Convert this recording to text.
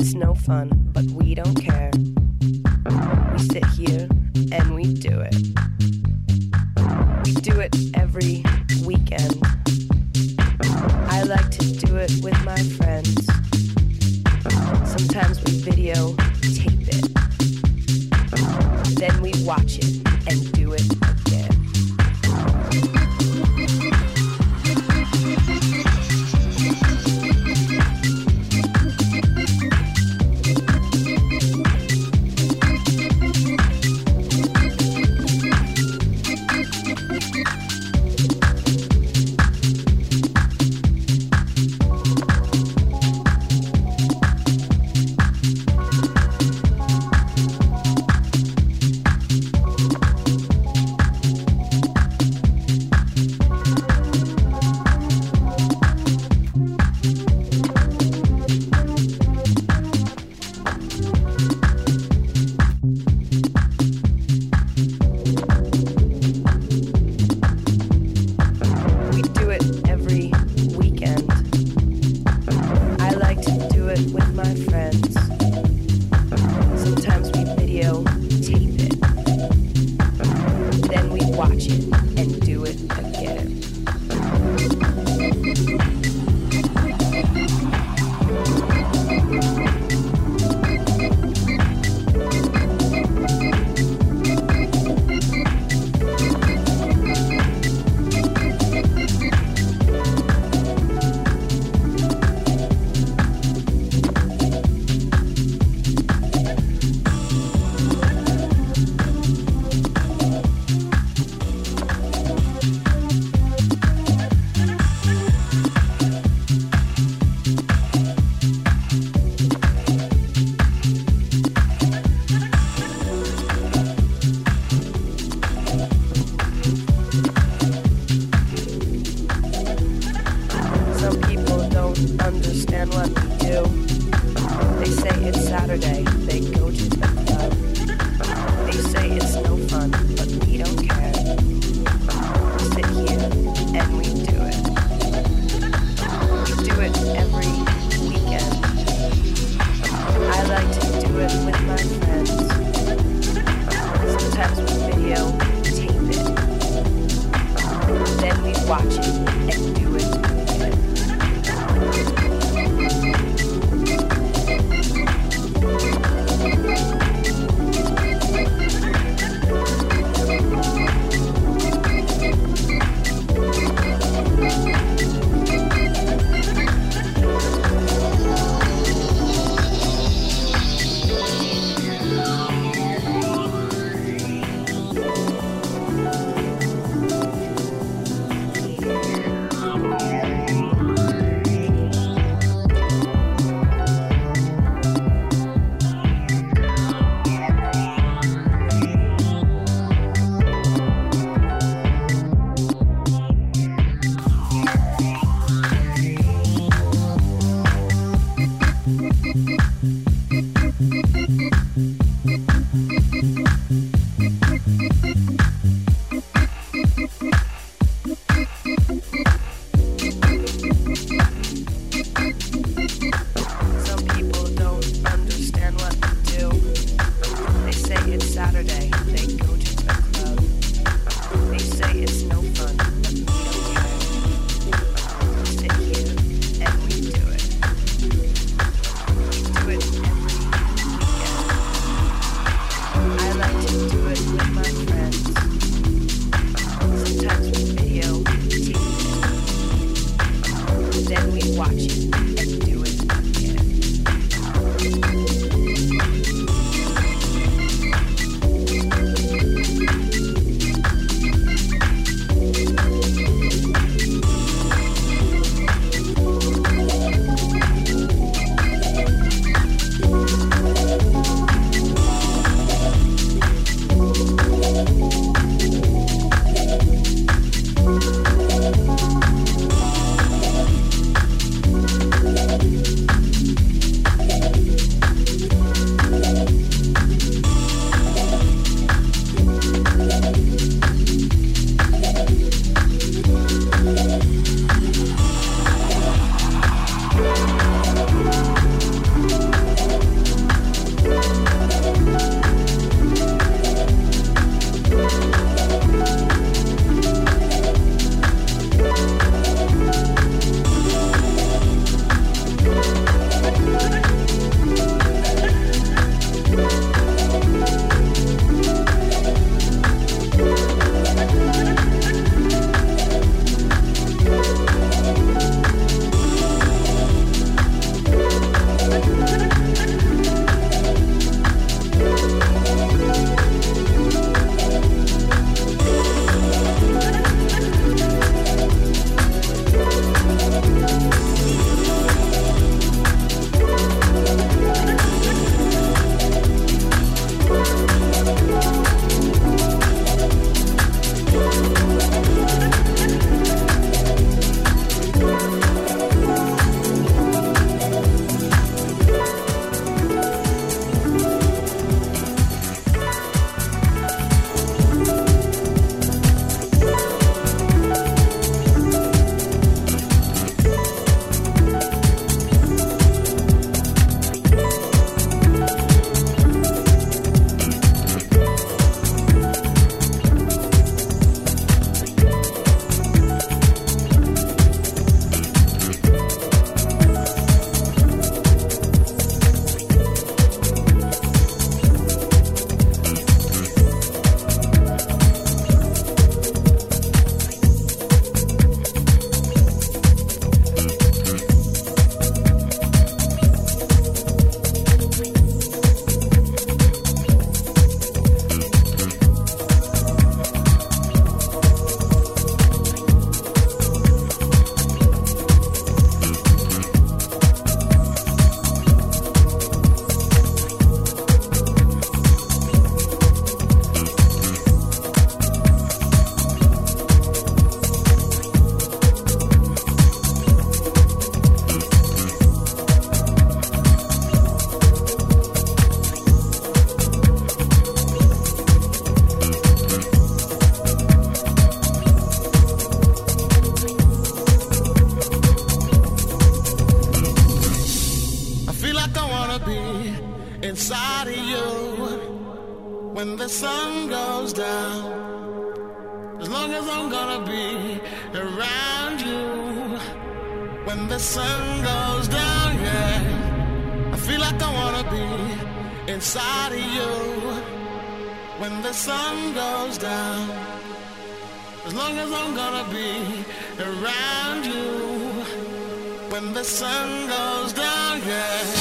it's no fun, but we don't care. We sit here and we do it. We do it every weekend. Around you when the sun goes down, yeah.